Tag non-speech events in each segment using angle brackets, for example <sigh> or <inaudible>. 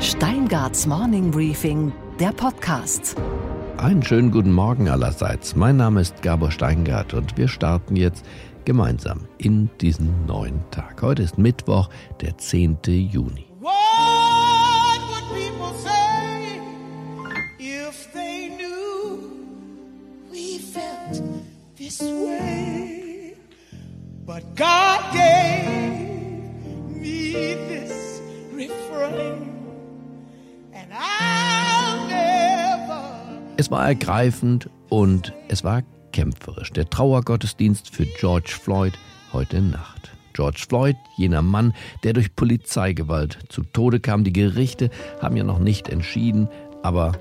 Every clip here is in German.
Steingarts Morning Briefing, der Podcast. Einen schönen guten Morgen allerseits. Mein Name ist Gabor Steingart und wir starten jetzt gemeinsam in diesen neuen Tag. Heute ist Mittwoch, der 10. Juni. What would people say if they knew we felt this way? But God gave me this refrain. Es war ergreifend und es war kämpferisch. Der Trauergottesdienst für George Floyd heute Nacht. George Floyd, jener Mann, der durch Polizeigewalt zu Tode kam. Die Gerichte haben ja noch nicht entschieden, aber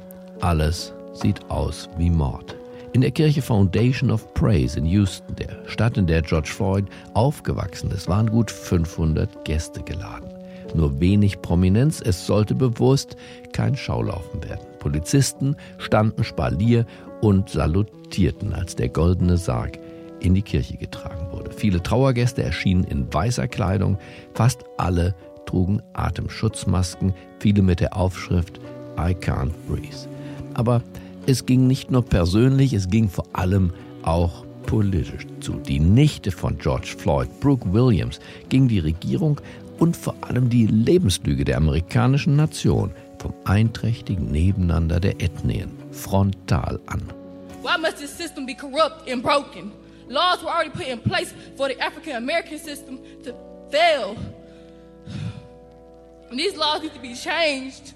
alles sieht aus wie Mord. In der Kirche Foundation of Praise in Houston, der Stadt, in der George Floyd aufgewachsen ist, waren gut 500 Gäste geladen. Nur wenig Prominenz, es sollte bewusst kein Schaulaufen werden. Polizisten standen Spalier und salutierten, als der goldene Sarg in die Kirche getragen wurde. Viele Trauergäste erschienen in weißer Kleidung, fast alle trugen Atemschutzmasken, viele mit der Aufschrift I can't breathe. Aber es ging nicht nur persönlich, es ging vor allem auch politisch zu. Die Nichte von George Floyd, Brooke Williams, ging die Regierung und vor allem die Lebenslüge der amerikanischen Nation vom einträchtigen Nebeneinander der Ethnien frontal an. Why must this system be corrupt and broken? Laws were already put in place for the African American system to fail. And these laws need to be changed.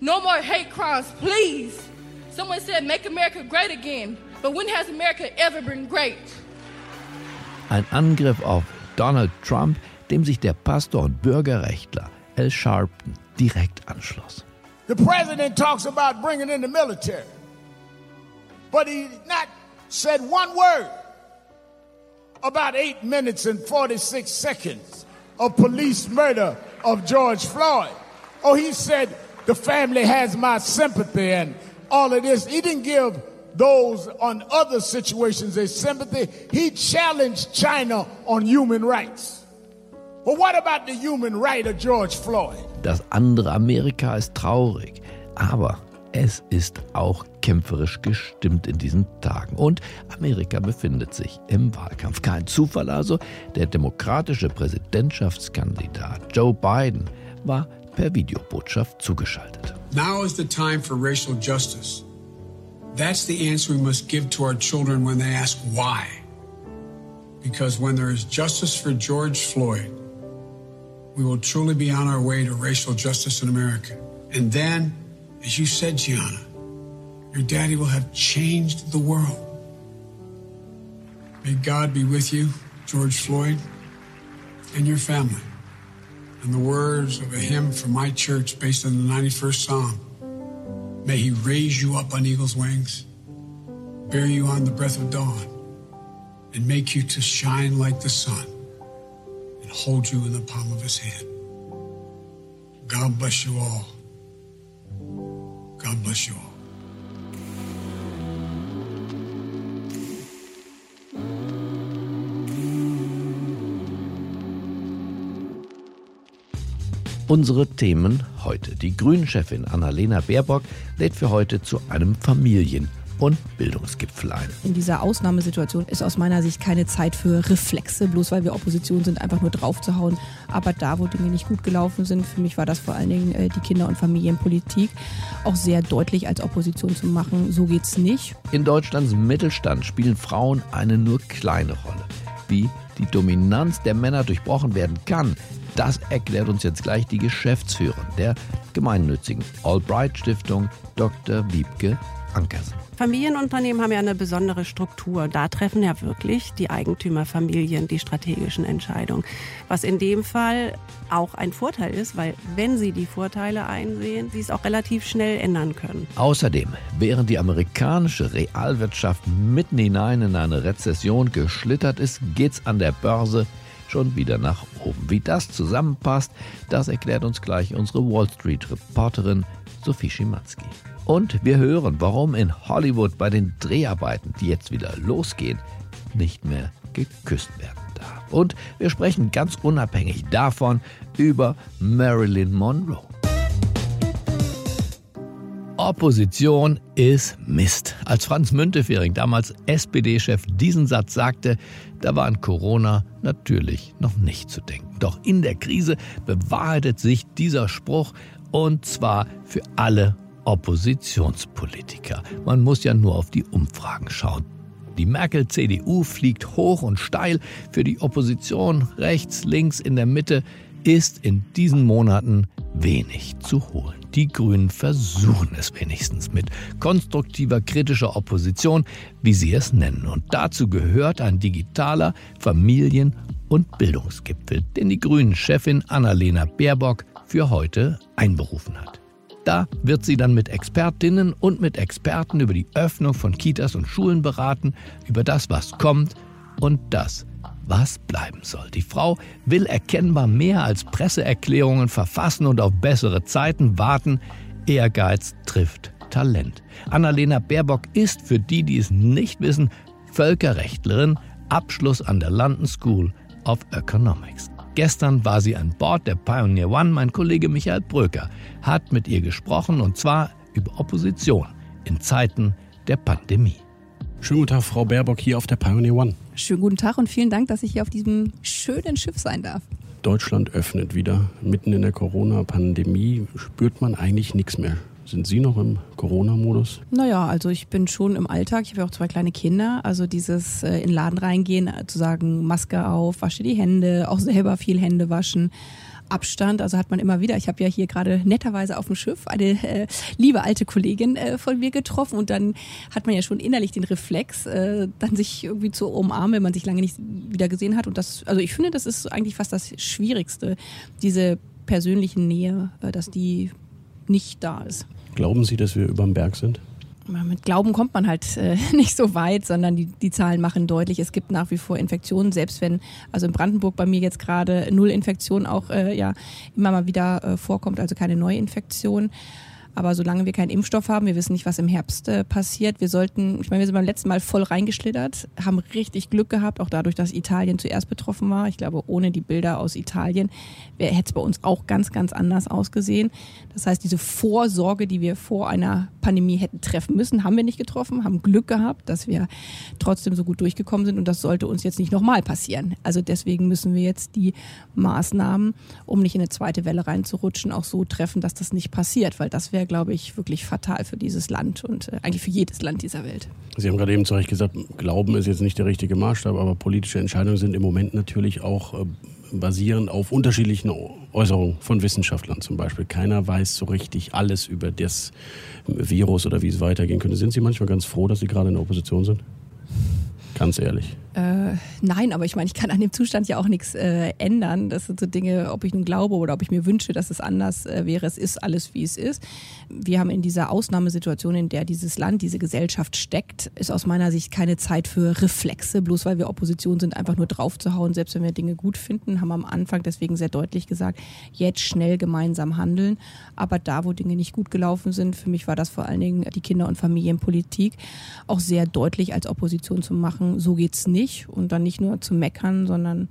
No more hate crimes, please. Someone said, make America great again. But when has America ever been great? Ein Angriff auf Donald Trump, dem sich der Pastor und Bürgerrechtler Al Sharpton direkt anschloss. The president talks about bringing in the military, but he not said one word about eight minutes and 46 seconds of police murder of George Floyd. Oh, he said the family has my sympathy and all of this. He didn't give those on other situations a sympathy. He challenged China on human rights. Das andere Amerika ist traurig, aber es ist auch kämpferisch gestimmt in diesen Tagen. Und Amerika befindet sich im Wahlkampf. Kein Zufall also, der demokratische Präsidentschaftskandidat Joe Biden war per Videobotschaft zugeschaltet. Now is the time for racial justice. That's the answer we must give to our children when they ask why. Because when there is justice for George Floyd, we will truly be on our way to racial justice in America. And then, as you said, Gianna, your daddy will have changed the world. May God be with you, George Floyd, and your family. In the words of a hymn from my church based on the 91st Psalm, may he raise you up on eagle's wings, bear you on the breath of dawn, and make you to shine like the sun and hold you in the palm of his hand. God bless you all. God bless you all. Unsere Themen heute. Die Grünen-Chefin Annalena Baerbock lädt für heute zu einem Familien- und Bildungsgipfel ein. In dieser Ausnahmesituation ist aus meiner Sicht keine Zeit für Reflexe, bloß weil wir Opposition sind, einfach nur draufzuhauen. Aber da, wo Dinge nicht gut gelaufen sind, für mich war das vor allen Dingen äh, die Kinder- und Familienpolitik, auch sehr deutlich als Opposition zu machen. So geht's nicht. In Deutschlands Mittelstand spielen Frauen eine nur kleine Rolle. Wie die Dominanz der Männer durchbrochen werden kann, das erklärt uns jetzt gleich die Geschäftsführerin der gemeinnützigen Albright Stiftung, Dr. Wiebke Ankersen. Familienunternehmen haben ja eine besondere Struktur. Da treffen ja wirklich die Eigentümerfamilien die strategischen Entscheidungen. Was in dem Fall auch ein Vorteil ist, weil wenn sie die Vorteile einsehen, sie es auch relativ schnell ändern können. Außerdem, während die amerikanische Realwirtschaft mitten hinein in eine Rezession geschlittert ist, geht's an der Börse schon wieder nach oben. Wie das zusammenpasst, das erklärt uns gleich unsere Wall Street Reporterin Sophie Schimanski. Und wir hören, warum in Hollywood bei den Dreharbeiten, die jetzt wieder losgehen, nicht mehr geküsst werden darf. Und wir sprechen ganz unabhängig davon über Marilyn Monroe. Opposition ist Mist. Als Franz Müntefering, damals SPD-Chef, diesen Satz sagte, da war an Corona natürlich noch nicht zu denken. Doch in der Krise bewahrheitet sich dieser Spruch und zwar für alle Oppositionspolitiker. Man muss ja nur auf die Umfragen schauen. Die Merkel-CDU fliegt hoch und steil. Für die Opposition rechts, links, in der Mitte ist in diesen Monaten wenig zu holen. Die Grünen versuchen es wenigstens mit konstruktiver kritischer Opposition, wie sie es nennen. Und dazu gehört ein digitaler Familien- und Bildungsgipfel, den die Grünen-Chefin Annalena Baerbock für heute einberufen hat. Da wird sie dann mit Expertinnen und mit Experten über die Öffnung von Kitas und Schulen beraten, über das, was kommt und das, was bleiben soll. Die Frau will erkennbar mehr als Presseerklärungen verfassen und auf bessere Zeiten warten. Ehrgeiz trifft Talent. Annalena Baerbock ist, für die, die es nicht wissen, Völkerrechtlerin, Abschluss an der London School of Economics. Gestern war sie an Bord der Pioneer One. Mein Kollege Michael Bröker hat mit ihr gesprochen und zwar über Opposition in Zeiten der Pandemie. Schönen guten Tag, Frau Baerbock, hier auf der Pioneer One. Schönen guten Tag und vielen Dank, dass ich hier auf diesem schönen Schiff sein darf. Deutschland öffnet wieder. Mitten in der Corona-Pandemie spürt man eigentlich nichts mehr. Sind Sie noch im Corona-Modus? Naja, also ich bin schon im Alltag. Ich habe ja auch zwei kleine Kinder. Also dieses äh, in den Laden reingehen, äh, zu sagen, Maske auf, wasche die Hände, auch selber viel Hände waschen. Abstand, also hat man immer wieder. Ich habe ja hier gerade netterweise auf dem Schiff eine äh, liebe alte Kollegin äh, von mir getroffen und dann hat man ja schon innerlich den Reflex, äh, dann sich irgendwie zu umarmen, wenn man sich lange nicht wieder gesehen hat. Und das, also ich finde, das ist eigentlich fast das Schwierigste, diese persönliche Nähe, äh, dass die nicht da ist. Glauben Sie, dass wir über dem Berg sind? mit Glauben kommt man halt äh, <laughs> nicht so weit, sondern die, die Zahlen machen deutlich, es gibt nach wie vor Infektionen, selbst wenn, also in Brandenburg bei mir jetzt gerade null Infektion auch äh, ja immer mal wieder äh, vorkommt, also keine Neuinfektion. Aber solange wir keinen Impfstoff haben, wir wissen nicht, was im Herbst äh, passiert. Wir sollten, ich meine, wir sind beim letzten Mal voll reingeschlittert, haben richtig Glück gehabt, auch dadurch, dass Italien zuerst betroffen war. Ich glaube, ohne die Bilder aus Italien hätte es bei uns auch ganz, ganz anders ausgesehen. Das heißt, diese Vorsorge, die wir vor einer Pandemie hätten treffen müssen, haben wir nicht getroffen, haben Glück gehabt, dass wir trotzdem so gut durchgekommen sind und das sollte uns jetzt nicht nochmal passieren. Also deswegen müssen wir jetzt die Maßnahmen, um nicht in eine zweite Welle reinzurutschen, auch so treffen, dass das nicht passiert, weil das wäre wäre, glaube ich, wirklich fatal für dieses Land und äh, eigentlich für jedes Land dieser Welt. Sie haben gerade eben zu Recht gesagt, Glauben ist jetzt nicht der richtige Maßstab, aber politische Entscheidungen sind im Moment natürlich auch äh, basierend auf unterschiedlichen Äußerungen von Wissenschaftlern zum Beispiel. Keiner weiß so richtig alles über das Virus oder wie es weitergehen könnte. Sind Sie manchmal ganz froh, dass Sie gerade in der Opposition sind? Ganz ehrlich. Äh, nein, aber ich meine, ich kann an dem Zustand ja auch nichts äh, ändern. Das sind so Dinge, ob ich nun glaube oder ob ich mir wünsche, dass es anders äh, wäre. Es ist alles, wie es ist. Wir haben in dieser Ausnahmesituation, in der dieses Land, diese Gesellschaft steckt, ist aus meiner Sicht keine Zeit für Reflexe, bloß weil wir Opposition sind, einfach nur draufzuhauen, selbst wenn wir Dinge gut finden, haben am Anfang deswegen sehr deutlich gesagt, jetzt schnell gemeinsam handeln. Aber da, wo Dinge nicht gut gelaufen sind, für mich war das vor allen Dingen die Kinder- und Familienpolitik, auch sehr deutlich als Opposition zu machen, so geht's nicht und dann nicht nur zu meckern, sondern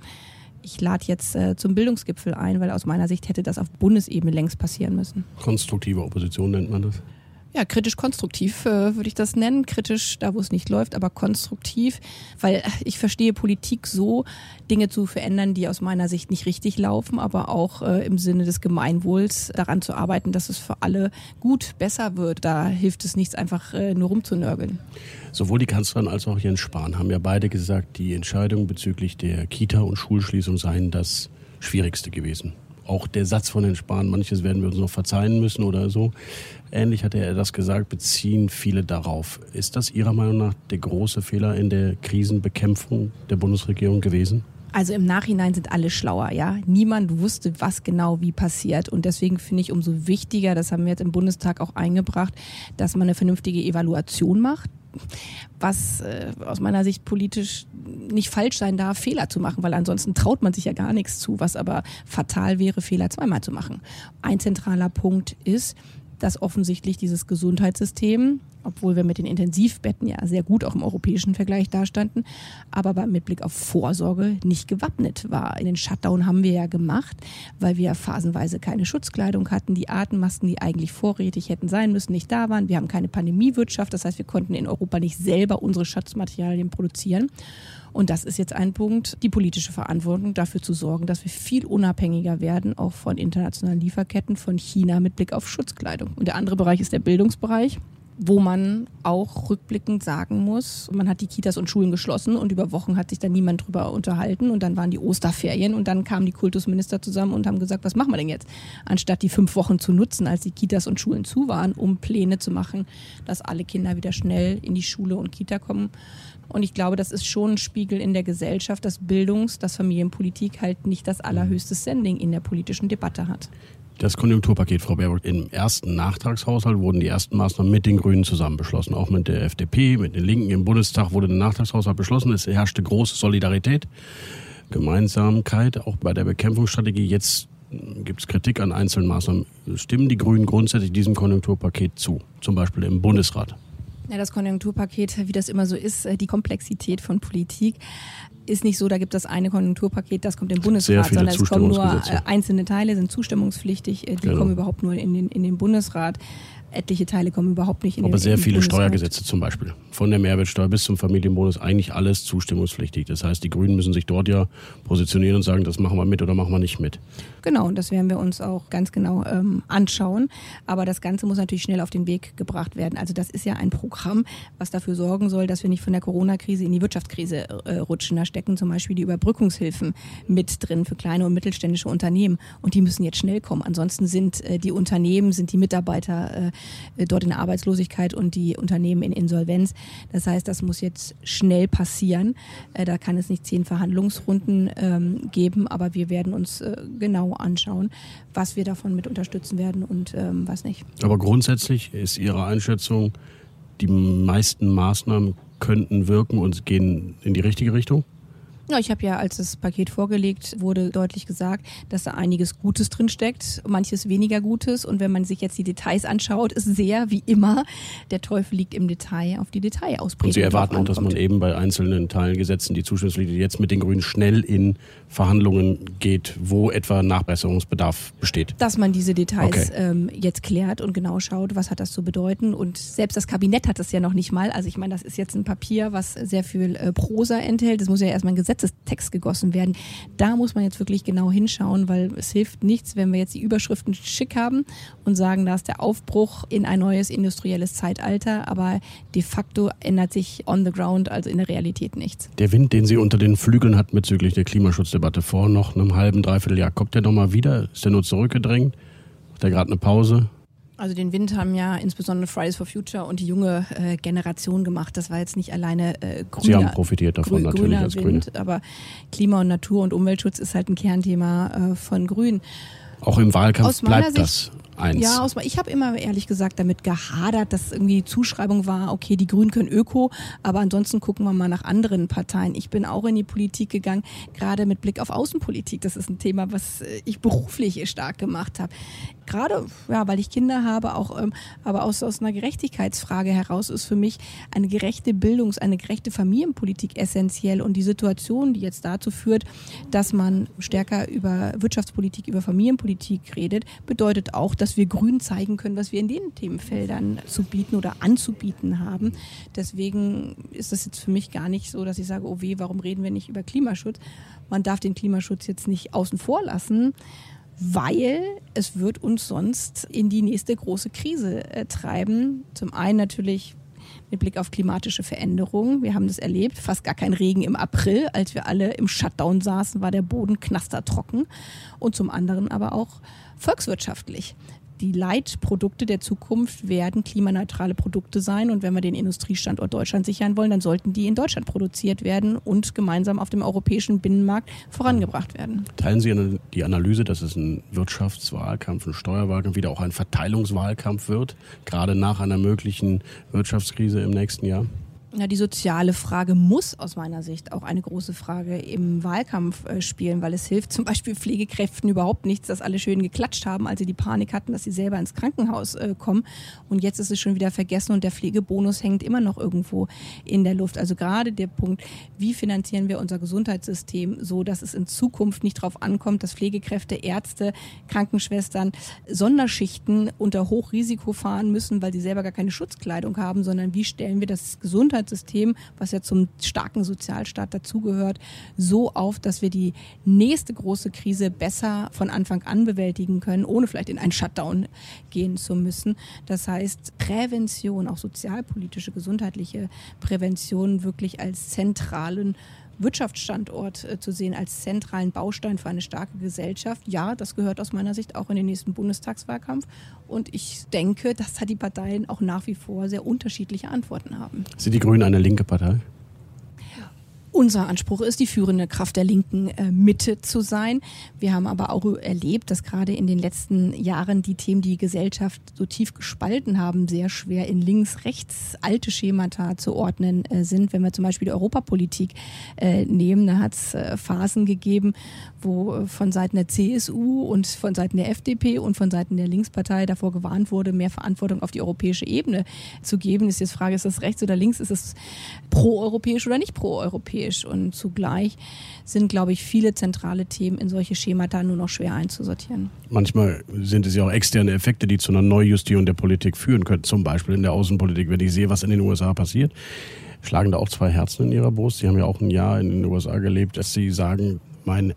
ich lade jetzt äh, zum Bildungsgipfel ein, weil aus meiner Sicht hätte das auf Bundesebene längst passieren müssen. Konstruktive Opposition nennt man das? Ja, kritisch-konstruktiv äh, würde ich das nennen. Kritisch da, wo es nicht läuft, aber konstruktiv, weil ich verstehe Politik so, Dinge zu verändern, die aus meiner Sicht nicht richtig laufen, aber auch äh, im Sinne des Gemeinwohls daran zu arbeiten, dass es für alle gut besser wird. Da hilft es nichts, einfach äh, nur rumzunörgeln. Sowohl die Kanzlerin als auch Jens Spahn haben ja beide gesagt, die Entscheidung bezüglich der Kita- und Schulschließung seien das Schwierigste gewesen auch der Satz von Herrn Spahn, manches werden wir uns noch verzeihen müssen oder so. Ähnlich hatte er das gesagt, beziehen viele darauf. Ist das Ihrer Meinung nach der große Fehler in der Krisenbekämpfung der Bundesregierung gewesen? Also im Nachhinein sind alle schlauer, ja. Niemand wusste, was genau wie passiert. Und deswegen finde ich umso wichtiger, das haben wir jetzt im Bundestag auch eingebracht, dass man eine vernünftige Evaluation macht was äh, aus meiner Sicht politisch nicht falsch sein darf, Fehler zu machen, weil ansonsten traut man sich ja gar nichts zu, was aber fatal wäre, Fehler zweimal zu machen. Ein zentraler Punkt ist, dass offensichtlich dieses Gesundheitssystem obwohl wir mit den Intensivbetten ja sehr gut auch im europäischen Vergleich dastanden, aber mit Blick auf Vorsorge nicht gewappnet war. In den Shutdown haben wir ja gemacht, weil wir phasenweise keine Schutzkleidung hatten, die Atemmasken, die eigentlich vorrätig hätten sein müssen, nicht da waren. Wir haben keine Pandemiewirtschaft, das heißt, wir konnten in Europa nicht selber unsere Schutzmaterialien produzieren. Und das ist jetzt ein Punkt, die politische Verantwortung dafür zu sorgen, dass wir viel unabhängiger werden, auch von internationalen Lieferketten, von China mit Blick auf Schutzkleidung. Und der andere Bereich ist der Bildungsbereich wo man auch rückblickend sagen muss, man hat die Kitas und Schulen geschlossen und über Wochen hat sich da niemand drüber unterhalten und dann waren die Osterferien und dann kamen die Kultusminister zusammen und haben gesagt, was machen wir denn jetzt? Anstatt die fünf Wochen zu nutzen, als die Kitas und Schulen zu waren, um Pläne zu machen, dass alle Kinder wieder schnell in die Schule und Kita kommen. Und ich glaube, das ist schon ein Spiegel in der Gesellschaft, dass Bildungs-, dass Familienpolitik halt nicht das allerhöchste Standing in der politischen Debatte hat. Das Konjunkturpaket, Frau Baerbock, im ersten Nachtragshaushalt wurden die ersten Maßnahmen mit den Grünen zusammen beschlossen. Auch mit der FDP, mit den Linken im Bundestag wurde der Nachtragshaushalt beschlossen. Es herrschte große Solidarität, Gemeinsamkeit, auch bei der Bekämpfungsstrategie. Jetzt gibt es Kritik an einzelnen Maßnahmen. Stimmen die Grünen grundsätzlich diesem Konjunkturpaket zu? Zum Beispiel im Bundesrat? Ja, das Konjunkturpaket, wie das immer so ist, äh, die Komplexität von Politik ist nicht so, da gibt es das eine Konjunkturpaket, das kommt im Bundesrat, sondern es kommen nur äh, einzelne Teile, sind zustimmungspflichtig, äh, die genau. kommen überhaupt nur in den, in den Bundesrat etliche Teile kommen überhaupt nicht in Aber den sehr in viele Steuergesetze zum Beispiel. Von der Mehrwertsteuer bis zum Familienbonus eigentlich alles zustimmungspflichtig. Das heißt, die Grünen müssen sich dort ja positionieren und sagen, das machen wir mit oder machen wir nicht mit. Genau, und das werden wir uns auch ganz genau ähm, anschauen. Aber das Ganze muss natürlich schnell auf den Weg gebracht werden. Also das ist ja ein Programm, was dafür sorgen soll, dass wir nicht von der Corona-Krise in die Wirtschaftskrise äh, rutschen. Da stecken zum Beispiel die Überbrückungshilfen mit drin für kleine und mittelständische Unternehmen. Und die müssen jetzt schnell kommen. Ansonsten sind äh, die Unternehmen, sind die Mitarbeiter äh, dort in Arbeitslosigkeit und die Unternehmen in Insolvenz. Das heißt, das muss jetzt schnell passieren. Äh, da kann es nicht zehn Verhandlungsrunden ähm, geben, aber wir werden uns äh, genau anschauen, was wir davon mit unterstützen werden und ähm, was nicht. Aber grundsätzlich ist Ihre Einschätzung, die meisten Maßnahmen könnten wirken und gehen in die richtige Richtung? Ja, ich habe ja, als das Paket vorgelegt wurde, deutlich gesagt, dass da einiges Gutes drinsteckt, manches weniger Gutes. Und wenn man sich jetzt die Details anschaut, ist sehr, wie immer, der Teufel liegt im Detail auf die Detailausbildung. Und Sie erwarten auch, dass man eben bei einzelnen Teilen Gesetzen die Zustimmungspflicht jetzt mit den Grünen schnell in Verhandlungen geht, wo etwa Nachbesserungsbedarf besteht. Dass man diese Details okay. ähm, jetzt klärt und genau schaut, was hat das zu bedeuten. Und selbst das Kabinett hat das ja noch nicht mal. Also ich meine, das ist jetzt ein Papier, was sehr viel äh, Prosa enthält. Das muss ja erstmal ein Gesetz Gesetzestext gegossen werden. Da muss man jetzt wirklich genau hinschauen, weil es hilft nichts, wenn wir jetzt die Überschriften schick haben und sagen, da ist der Aufbruch in ein neues industrielles Zeitalter, aber de facto ändert sich on the ground, also in der Realität nichts. Der Wind, den sie unter den Flügeln hat bezüglich der Klimaschutzdebatte vor noch einem halben, dreiviertel Jahr, kommt der nochmal wieder? Ist der nur zurückgedrängt? Hat der gerade eine Pause? Also den Wind haben ja insbesondere Fridays for Future und die junge äh, Generation gemacht. Das war jetzt nicht alleine äh, grüner, Sie haben profitiert davon grü natürlich als Wind, Grüne. Aber Klima und Natur und Umweltschutz ist halt ein Kernthema äh, von Grün. Auch im Wahlkampf bleibt das eins. Ja, aus, ich habe immer ehrlich gesagt damit gehadert, dass irgendwie Zuschreibung war, okay, die Grünen können Öko, aber ansonsten gucken wir mal nach anderen Parteien. Ich bin auch in die Politik gegangen, gerade mit Blick auf Außenpolitik. Das ist ein Thema, was äh, ich beruflich stark gemacht habe. Gerade, ja, weil ich Kinder habe, auch, ähm, aber aus, aus einer Gerechtigkeitsfrage heraus ist für mich eine gerechte Bildungs-, eine gerechte Familienpolitik essentiell und die Situation, die jetzt dazu führt, dass man stärker über Wirtschaftspolitik, über Familienpolitik redet, bedeutet auch, dass wir Grün zeigen können, was wir in den Themenfeldern zu bieten oder anzubieten haben. Deswegen ist das jetzt für mich gar nicht so, dass ich sage, oh weh, warum reden wir nicht über Klimaschutz? Man darf den Klimaschutz jetzt nicht außen vor lassen weil es wird uns sonst in die nächste große Krise äh, treiben. Zum einen natürlich mit Blick auf klimatische Veränderungen. Wir haben das erlebt, fast gar kein Regen im April, als wir alle im Shutdown saßen, war der Boden knastertrocken. Und zum anderen aber auch volkswirtschaftlich die Leitprodukte der Zukunft werden klimaneutrale Produkte sein. Und wenn wir den Industriestandort Deutschland sichern wollen, dann sollten die in Deutschland produziert werden und gemeinsam auf dem europäischen Binnenmarkt vorangebracht werden. Teilen Sie die Analyse, dass es ein Wirtschaftswahlkampf, ein Steuerwahlkampf, wieder auch ein Verteilungswahlkampf wird, gerade nach einer möglichen Wirtschaftskrise im nächsten Jahr? Ja, die soziale Frage muss aus meiner Sicht auch eine große Frage im Wahlkampf äh, spielen, weil es hilft zum Beispiel Pflegekräften überhaupt nichts, dass alle schön geklatscht haben, als sie die Panik hatten, dass sie selber ins Krankenhaus äh, kommen. Und jetzt ist es schon wieder vergessen und der Pflegebonus hängt immer noch irgendwo in der Luft. Also gerade der Punkt, wie finanzieren wir unser Gesundheitssystem so, dass es in Zukunft nicht darauf ankommt, dass Pflegekräfte, Ärzte, Krankenschwestern Sonderschichten unter Hochrisiko fahren müssen, weil sie selber gar keine Schutzkleidung haben, sondern wie stellen wir das Gesundheitssystem Gesundheitssystem, was ja zum starken Sozialstaat dazugehört, so auf, dass wir die nächste große Krise besser von Anfang an bewältigen können, ohne vielleicht in einen Shutdown gehen zu müssen. Das heißt, Prävention, auch sozialpolitische, gesundheitliche Prävention wirklich als zentralen Wirtschaftsstandort äh, zu sehen, als zentralen Baustein für eine starke Gesellschaft. Ja, das gehört aus meiner Sicht auch in den nächsten Bundestagswahlkampf. Und ich denke, dass da die Parteien auch nach wie vor sehr unterschiedliche Antworten haben. Sind die Grünen eine linke Partei? Unser Anspruch ist, die führende Kraft der linken äh, Mitte zu sein. Wir haben aber auch erlebt, dass gerade in den letzten Jahren die Themen, die, Gesellschaft so tief gespalten haben, sehr schwer in links-rechts alte Schemata zu ordnen äh, sind. Wenn wir zum Beispiel die Europapolitik äh, nehmen, da hat es Phasen gegeben, wo von Seiten der CSU und von Seiten der FDP und von Seiten der Linkspartei davor gewarnt wurde, mehr Verantwortung auf die europäische Ebene zu geben. Ist jetzt Frage, ist das rechts oder links? Ist es proeuropäisch oder nicht proeuropäisch? Und zugleich sind, glaube ich, viele zentrale Themen in solche Schemata nur noch schwer einzusortieren. Manchmal sind es ja auch externe Effekte, die zu einer Neujustierung der Politik führen können. Zum Beispiel in der Außenpolitik, wenn ich sehe, was in den USA passiert schlagen da auch zwei Herzen in ihrer Brust. Sie haben ja auch ein Jahr in den USA gelebt, dass sie sagen, mein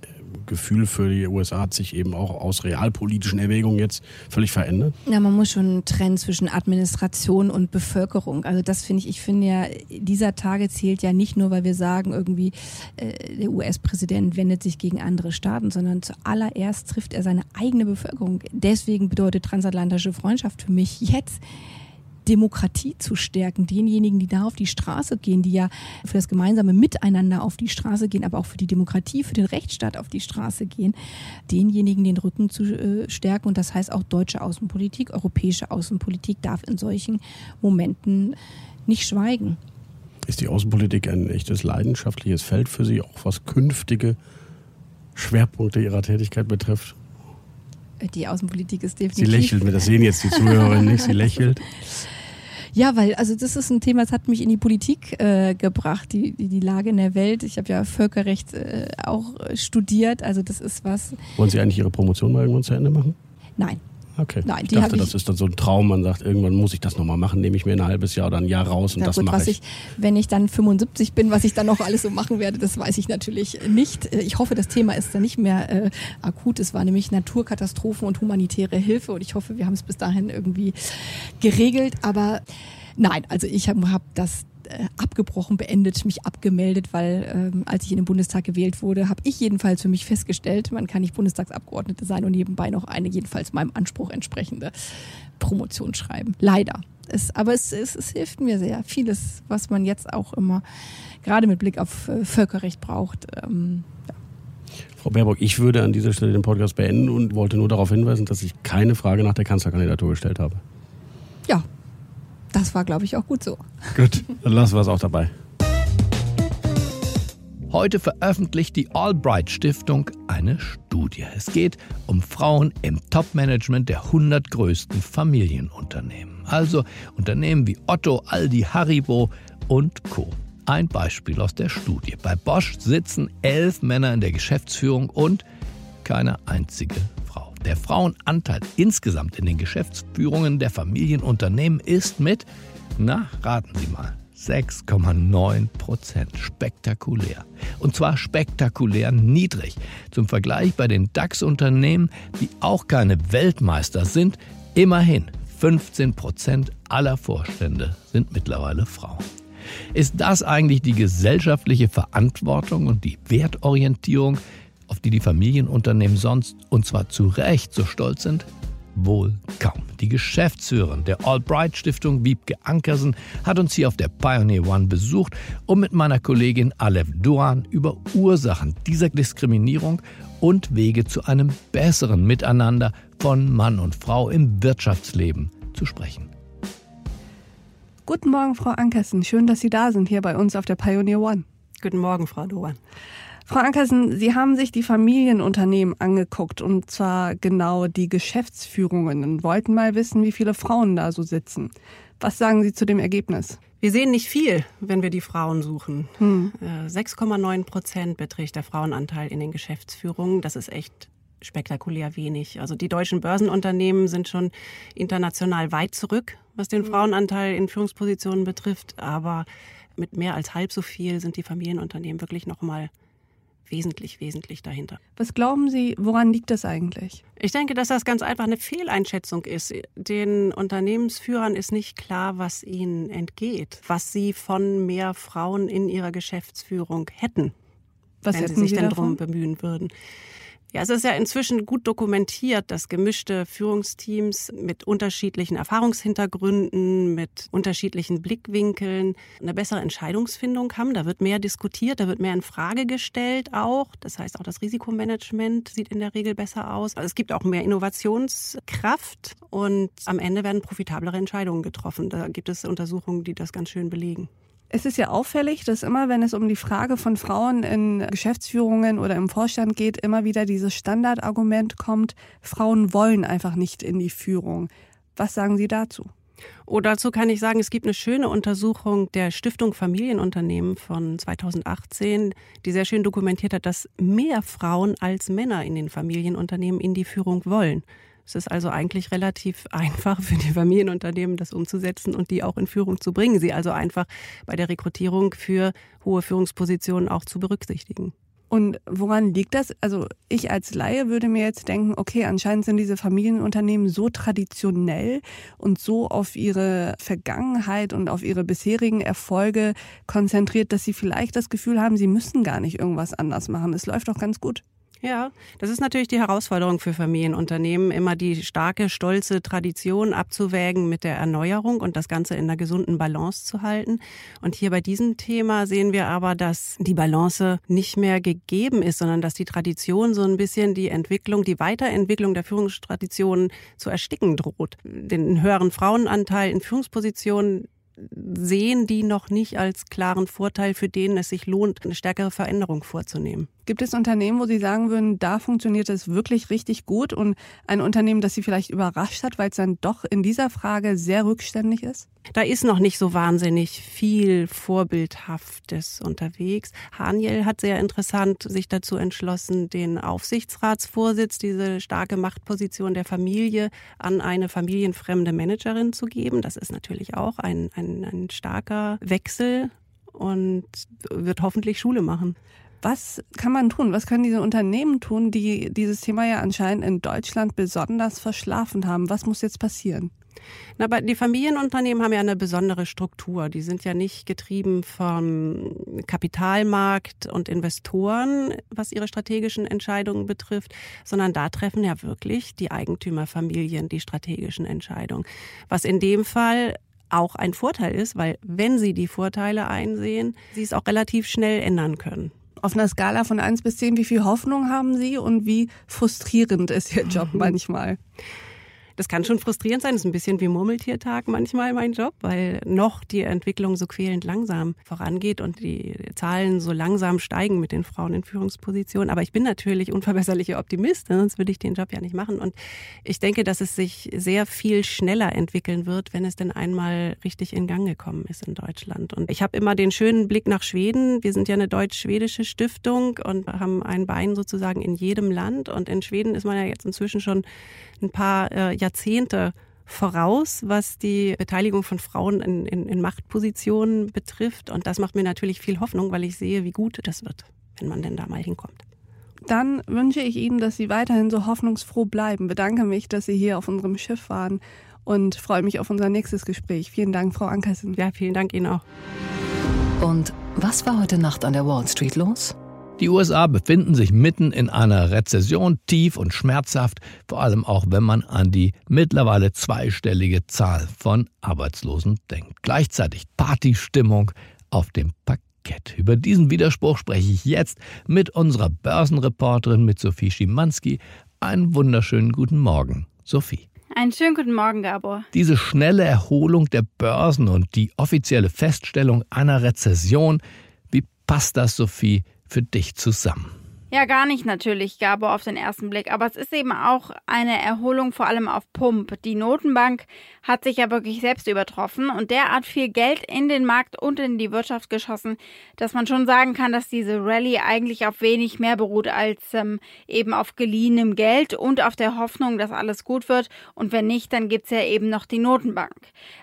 Gefühl für die USA hat sich eben auch aus realpolitischen Erwägungen jetzt völlig verändert? Ja, man muss schon trennen zwischen Administration und Bevölkerung. Also das finde ich, ich finde ja, dieser Tage zählt ja nicht nur, weil wir sagen, irgendwie äh, der US-Präsident wendet sich gegen andere Staaten, sondern zuallererst trifft er seine eigene Bevölkerung. Deswegen bedeutet transatlantische Freundschaft für mich jetzt Demokratie zu stärken, denjenigen, die da auf die Straße gehen, die ja für das gemeinsame Miteinander auf die Straße gehen, aber auch für die Demokratie, für den Rechtsstaat auf die Straße gehen, denjenigen den Rücken zu äh, stärken. Und das heißt auch deutsche Außenpolitik, europäische Außenpolitik darf in solchen Momenten nicht schweigen. Ist die Außenpolitik ein echtes leidenschaftliches Feld für Sie, auch was künftige Schwerpunkte Ihrer Tätigkeit betrifft? Die Außenpolitik ist definitiv. Sie lächelt, das sehen jetzt die Zuhörerinnen nicht, sie <laughs> lächelt. Ja, weil also das ist ein Thema, das hat mich in die Politik äh, gebracht, die, die, die Lage in der Welt. Ich habe ja Völkerrecht äh, auch studiert, also das ist was. Wollen Sie eigentlich Ihre Promotion mal irgendwann zu Ende machen? Nein. Okay. Nein, ich die dachte, hab das ist dann so ein Traum. Man sagt, irgendwann muss ich das nochmal machen, nehme ich mir ein halbes Jahr oder ein Jahr raus und Na das gut, mache was ich. ich. Wenn ich dann 75 bin, was ich dann noch alles so machen werde, das weiß ich natürlich nicht. Ich hoffe, das Thema ist dann nicht mehr äh, akut. Es war nämlich Naturkatastrophen und humanitäre Hilfe und ich hoffe, wir haben es bis dahin irgendwie geregelt. Aber nein, also ich habe hab das abgebrochen, beendet, mich abgemeldet, weil ähm, als ich in den Bundestag gewählt wurde, habe ich jedenfalls für mich festgestellt, man kann nicht Bundestagsabgeordnete sein und nebenbei noch eine jedenfalls meinem Anspruch entsprechende Promotion schreiben. Leider. Es, aber es, es, es hilft mir sehr. Vieles, was man jetzt auch immer gerade mit Blick auf äh, Völkerrecht braucht. Ähm, ja. Frau Baerbock, ich würde an dieser Stelle den Podcast beenden und wollte nur darauf hinweisen, dass ich keine Frage nach der Kanzlerkandidatur gestellt habe. ja, das war, glaube ich, auch gut so. Gut, dann lassen wir es auch dabei. Heute veröffentlicht die Albright Stiftung eine Studie. Es geht um Frauen im Top-Management der 100 größten Familienunternehmen. Also Unternehmen wie Otto, Aldi, Haribo und Co. Ein Beispiel aus der Studie. Bei Bosch sitzen elf Männer in der Geschäftsführung und keine einzige Frau. Der Frauenanteil insgesamt in den Geschäftsführungen der Familienunternehmen ist mit, na, raten Sie mal, 6,9 Prozent. Spektakulär. Und zwar spektakulär niedrig. Zum Vergleich bei den DAX-Unternehmen, die auch keine Weltmeister sind, immerhin 15 Prozent aller Vorstände sind mittlerweile Frauen. Ist das eigentlich die gesellschaftliche Verantwortung und die Wertorientierung, auf die die Familienunternehmen sonst, und zwar zu Recht, so stolz sind? Wohl kaum. Die Geschäftsführerin der Albright Stiftung, Wiebke Ankersen, hat uns hier auf der Pioneer One besucht, um mit meiner Kollegin Alev Duan über Ursachen dieser Diskriminierung und Wege zu einem besseren Miteinander von Mann und Frau im Wirtschaftsleben zu sprechen. Guten Morgen, Frau Ankersen. Schön, dass Sie da sind hier bei uns auf der Pioneer One. Guten Morgen, Frau Doan. Frau Ankersen, Sie haben sich die Familienunternehmen angeguckt und zwar genau die Geschäftsführungen und wollten mal wissen, wie viele Frauen da so sitzen. Was sagen Sie zu dem Ergebnis? Wir sehen nicht viel, wenn wir die Frauen suchen. Hm. 6,9 Prozent beträgt der Frauenanteil in den Geschäftsführungen. Das ist echt spektakulär wenig. Also die deutschen Börsenunternehmen sind schon international weit zurück, was den hm. Frauenanteil in Führungspositionen betrifft. Aber mit mehr als halb so viel sind die Familienunternehmen wirklich noch mal wesentlich, wesentlich dahinter. Was glauben Sie, woran liegt das eigentlich? Ich denke, dass das ganz einfach eine Fehleinschätzung ist. Den Unternehmensführern ist nicht klar, was ihnen entgeht, was sie von mehr Frauen in ihrer Geschäftsführung hätten, was wenn sie sich denn darum bemühen würden. Ja, es ist ja inzwischen gut dokumentiert, dass gemischte Führungsteams mit unterschiedlichen Erfahrungshintergründen, mit unterschiedlichen Blickwinkeln eine bessere Entscheidungsfindung haben. Da wird mehr diskutiert, da wird mehr in Frage gestellt auch. Das heißt, auch das Risikomanagement sieht in der Regel besser aus. Es gibt auch mehr Innovationskraft und am Ende werden profitablere Entscheidungen getroffen. Da gibt es Untersuchungen, die das ganz schön belegen. Es ist ja auffällig, dass immer, wenn es um die Frage von Frauen in Geschäftsführungen oder im Vorstand geht, immer wieder dieses Standardargument kommt, Frauen wollen einfach nicht in die Führung. Was sagen Sie dazu? Oh, dazu kann ich sagen, es gibt eine schöne Untersuchung der Stiftung Familienunternehmen von 2018, die sehr schön dokumentiert hat, dass mehr Frauen als Männer in den Familienunternehmen in die Führung wollen. Es ist also eigentlich relativ <laughs> einfach für die Familienunternehmen, das umzusetzen und die auch in Führung zu bringen, sie also einfach bei der Rekrutierung für hohe Führungspositionen auch zu berücksichtigen. Und woran liegt das? Also ich als Laie würde mir jetzt denken, okay, anscheinend sind diese Familienunternehmen so traditionell und so auf ihre Vergangenheit und auf ihre bisherigen Erfolge konzentriert, dass sie vielleicht das Gefühl haben, sie müssen gar nicht irgendwas anders machen. Es läuft doch ganz gut. Ja, das ist natürlich die Herausforderung für Familienunternehmen, immer die starke, stolze Tradition abzuwägen mit der Erneuerung und das Ganze in einer gesunden Balance zu halten. Und hier bei diesem Thema sehen wir aber, dass die Balance nicht mehr gegeben ist, sondern dass die Tradition so ein bisschen die Entwicklung, die Weiterentwicklung der Führungstraditionen zu ersticken droht. Den höheren Frauenanteil in Führungspositionen sehen die noch nicht als klaren Vorteil, für den es sich lohnt, eine stärkere Veränderung vorzunehmen. Gibt es Unternehmen, wo Sie sagen würden, da funktioniert es wirklich richtig gut und ein Unternehmen, das Sie vielleicht überrascht hat, weil es dann doch in dieser Frage sehr rückständig ist? Da ist noch nicht so wahnsinnig viel Vorbildhaftes unterwegs. Haniel hat sehr interessant sich dazu entschlossen, den Aufsichtsratsvorsitz, diese starke Machtposition der Familie, an eine familienfremde Managerin zu geben. Das ist natürlich auch ein, ein, ein starker Wechsel und wird hoffentlich Schule machen. Was kann man tun? Was können diese Unternehmen tun, die dieses Thema ja anscheinend in Deutschland besonders verschlafen haben? Was muss jetzt passieren? Na, aber die Familienunternehmen haben ja eine besondere Struktur. Die sind ja nicht getrieben vom Kapitalmarkt und Investoren, was ihre strategischen Entscheidungen betrifft, sondern da treffen ja wirklich die Eigentümerfamilien die strategischen Entscheidungen. Was in dem Fall auch ein Vorteil ist, weil wenn sie die Vorteile einsehen, sie es auch relativ schnell ändern können. Auf einer Skala von 1 bis 10, wie viel Hoffnung haben Sie und wie frustrierend ist Ihr Job manchmal? Das kann schon frustrierend sein. Das ist ein bisschen wie Murmeltiertag manchmal mein Job, weil noch die Entwicklung so quälend langsam vorangeht und die Zahlen so langsam steigen mit den Frauen in Führungspositionen. Aber ich bin natürlich unverbesserlicher Optimist, sonst würde ich den Job ja nicht machen. Und ich denke, dass es sich sehr viel schneller entwickeln wird, wenn es denn einmal richtig in Gang gekommen ist in Deutschland. Und ich habe immer den schönen Blick nach Schweden. Wir sind ja eine deutsch-schwedische Stiftung und haben ein Bein sozusagen in jedem Land. Und in Schweden ist man ja jetzt inzwischen schon ein paar äh, Jahrzehnte voraus, was die Beteiligung von Frauen in, in, in Machtpositionen betrifft. Und das macht mir natürlich viel Hoffnung, weil ich sehe, wie gut das wird, wenn man denn da mal hinkommt. Dann wünsche ich Ihnen, dass Sie weiterhin so hoffnungsfroh bleiben. Bedanke mich, dass Sie hier auf unserem Schiff waren und freue mich auf unser nächstes Gespräch. Vielen Dank, Frau Ankersen. Ja, vielen Dank Ihnen auch. Und was war heute Nacht an der Wall Street los? Die USA befinden sich mitten in einer Rezession, tief und schmerzhaft, vor allem auch wenn man an die mittlerweile zweistellige Zahl von Arbeitslosen denkt. Gleichzeitig Partystimmung auf dem Parkett. Über diesen Widerspruch spreche ich jetzt mit unserer Börsenreporterin, mit Sophie Schimanski. Einen wunderschönen guten Morgen, Sophie. Einen schönen guten Morgen, Gabor. Diese schnelle Erholung der Börsen und die offizielle Feststellung einer Rezession, wie passt das, Sophie, für dich zusammen? Ja, gar nicht natürlich, Gabor, auf den ersten Blick. Aber es ist eben auch eine Erholung vor allem auf Pump. Die Notenbank hat sich ja wirklich selbst übertroffen und derart viel Geld in den Markt und in die Wirtschaft geschossen, dass man schon sagen kann, dass diese Rallye eigentlich auf wenig mehr beruht als ähm, eben auf geliehenem Geld und auf der Hoffnung, dass alles gut wird. Und wenn nicht, dann gibt's ja eben noch die Notenbank.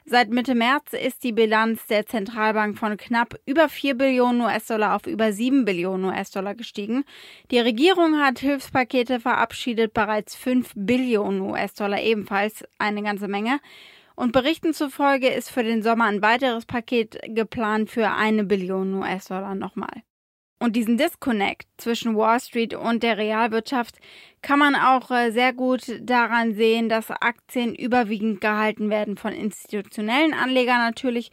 Seit Mitte März ist die Bilanz der Zentralbank von knapp über 4 Billionen US-Dollar auf über 7 Billionen US-Dollar gestiegen. Die Regierung hat Hilfspakete verabschiedet, bereits 5 Billionen US-Dollar ebenfalls eine ganze Menge. Und Berichten zufolge ist für den Sommer ein weiteres Paket geplant für eine Billion US-Dollar nochmal. Und diesen Disconnect zwischen Wall Street und der Realwirtschaft kann man auch äh, sehr gut daran sehen, dass Aktien überwiegend gehalten werden von institutionellen Anlegern natürlich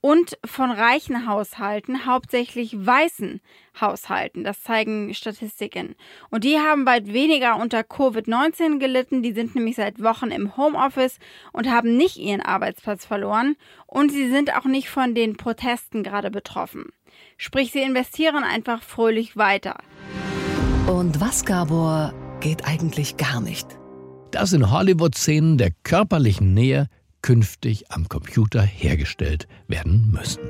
und von reichen Haushalten, hauptsächlich weißen Haushalten. Das zeigen Statistiken. Und die haben weit weniger unter Covid-19 gelitten. Die sind nämlich seit Wochen im Homeoffice und haben nicht ihren Arbeitsplatz verloren. Und sie sind auch nicht von den Protesten gerade betroffen. Sprich, sie investieren einfach fröhlich weiter. Und was, Gabor, geht eigentlich gar nicht? Dass in Hollywood-Szenen der körperlichen Nähe künftig am Computer hergestellt werden müssen.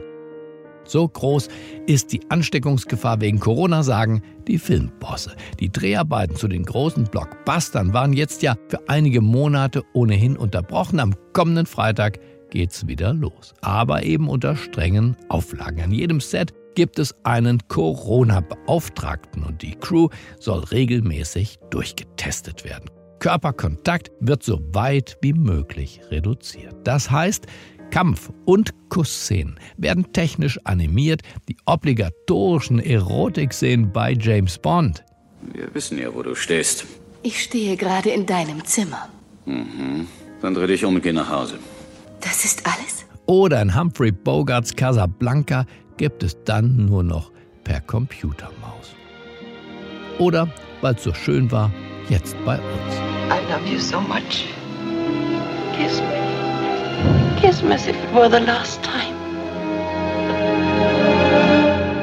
So groß ist die Ansteckungsgefahr wegen Corona, sagen die Filmbosse. Die Dreharbeiten zu den großen Blockbustern waren jetzt ja für einige Monate ohnehin unterbrochen. Am kommenden Freitag geht's wieder los. Aber eben unter strengen Auflagen. An jedem Set gibt es einen Corona-Beauftragten und die Crew soll regelmäßig durchgetestet werden. Körperkontakt wird so weit wie möglich reduziert. Das heißt, Kampf- und Kussszenen werden technisch animiert, die obligatorischen Erotikszenen bei James Bond. Wir wissen ja, wo du stehst. Ich stehe gerade in deinem Zimmer. Mhm. Dann dreh dich um und geh nach Hause. Das ist alles? Oder in Humphrey Bogarts Casablanca gibt es dann nur noch per Computermaus. Oder, weil es so schön war, jetzt bei uns. I love you so much. Kiss me. Kiss me as if it were the last time.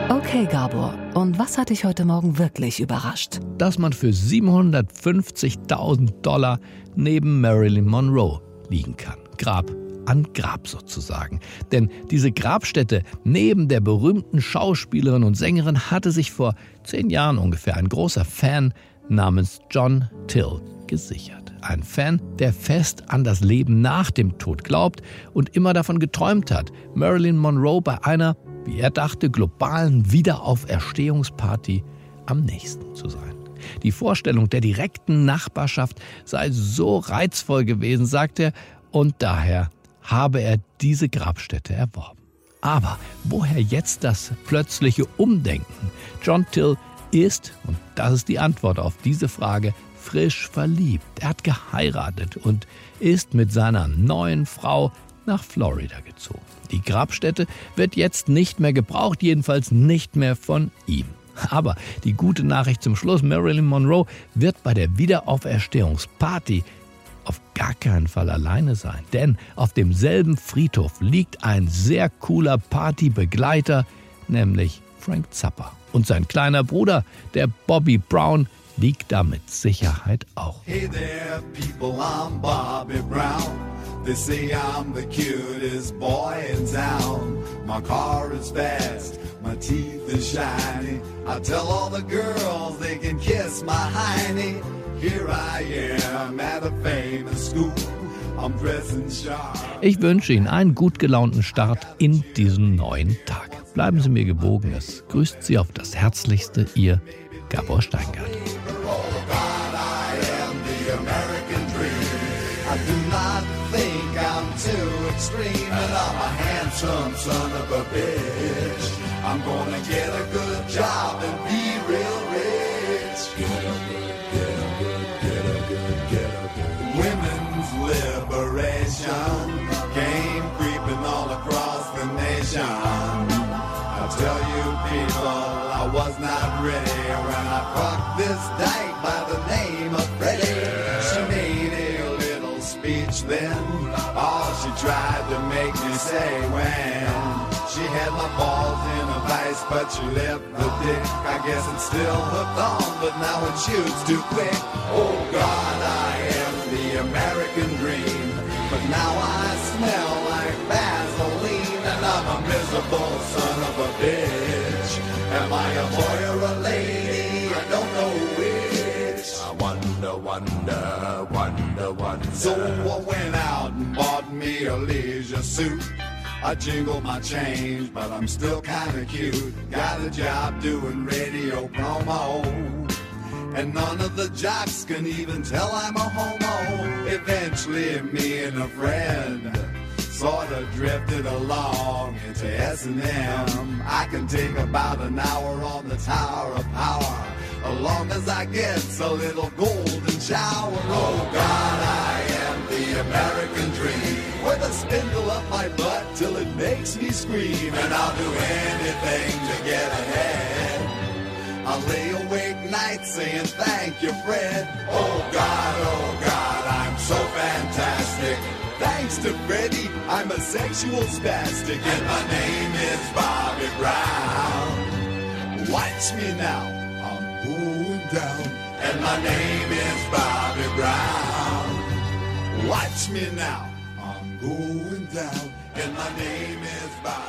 Okay, Gabor. Und was hat dich heute Morgen wirklich überrascht? Dass man für 750.000 Dollar neben Marilyn Monroe liegen kann. Grab an Grab sozusagen. Denn diese Grabstätte neben der berühmten Schauspielerin und Sängerin hatte sich vor zehn Jahren ungefähr ein großer Fan namens John Till gesichert. Ein Fan, der fest an das Leben nach dem Tod glaubt und immer davon geträumt hat, Marilyn Monroe bei einer, wie er dachte, globalen Wiederauferstehungsparty am nächsten zu sein. Die Vorstellung der direkten Nachbarschaft sei so reizvoll gewesen, sagt er, und daher habe er diese Grabstätte erworben. Aber woher jetzt das plötzliche Umdenken? John Till ist, und das ist die Antwort auf diese Frage, frisch verliebt. Er hat geheiratet und ist mit seiner neuen Frau nach Florida gezogen. Die Grabstätte wird jetzt nicht mehr gebraucht, jedenfalls nicht mehr von ihm. Aber die gute Nachricht zum Schluss, Marilyn Monroe wird bei der Wiederauferstehungsparty auf gar keinen Fall alleine sein, denn auf demselben Friedhof liegt ein sehr cooler Partybegleiter, nämlich Frank Zappa. Und sein kleiner Bruder, der Bobby Brown, liegt da mit Sicherheit auch. Hey there, people, I'm Bobby Brown. They say I'm the cutest boy in town. My car is fast, my teeth are shiny. I tell all the girls they can kiss my hiney. Here I am at a famous school. Ich wünsche Ihnen einen gut gelaunten Start in diesen neuen Tag. Bleiben Sie mir gewogen. Es grüßt Sie auf das Herzlichste, Ihr Gabor Steingart. I'm gonna get a good job and be real tried to make me say when she had my balls in a vice, but she left the dick. I guess it's still hooked on, but now it shoots too quick. Oh God, I am the American dream, but now I smell like Vaseline, and I'm a miserable son of a bitch. Am I a boy or a lady? I don't know which. Wonder, wonder, wonder, wonder. So I went out and bought me a leisure suit. I jingle my change, but I'm still kinda cute. Got a job doing radio promo. And none of the jocks can even tell I'm a homo. Eventually, me and a friend sort of drifted along into S&M. I can take about an hour on the Tower of Power, as long as I get a little golden shower. Oh God, I am the American dream, with a spindle up my butt till it makes me scream, and I'll do anything to get ahead. I lay awake nights saying thank you, Fred. Oh God, oh God, I'm so fantastic. Thanks to Freddie, I'm a sexual spastic, and my name is Bobby Brown. Watch me now, I'm going down, and my name is Bobby Brown. Watch me now, I'm going down, and my name is Bobby.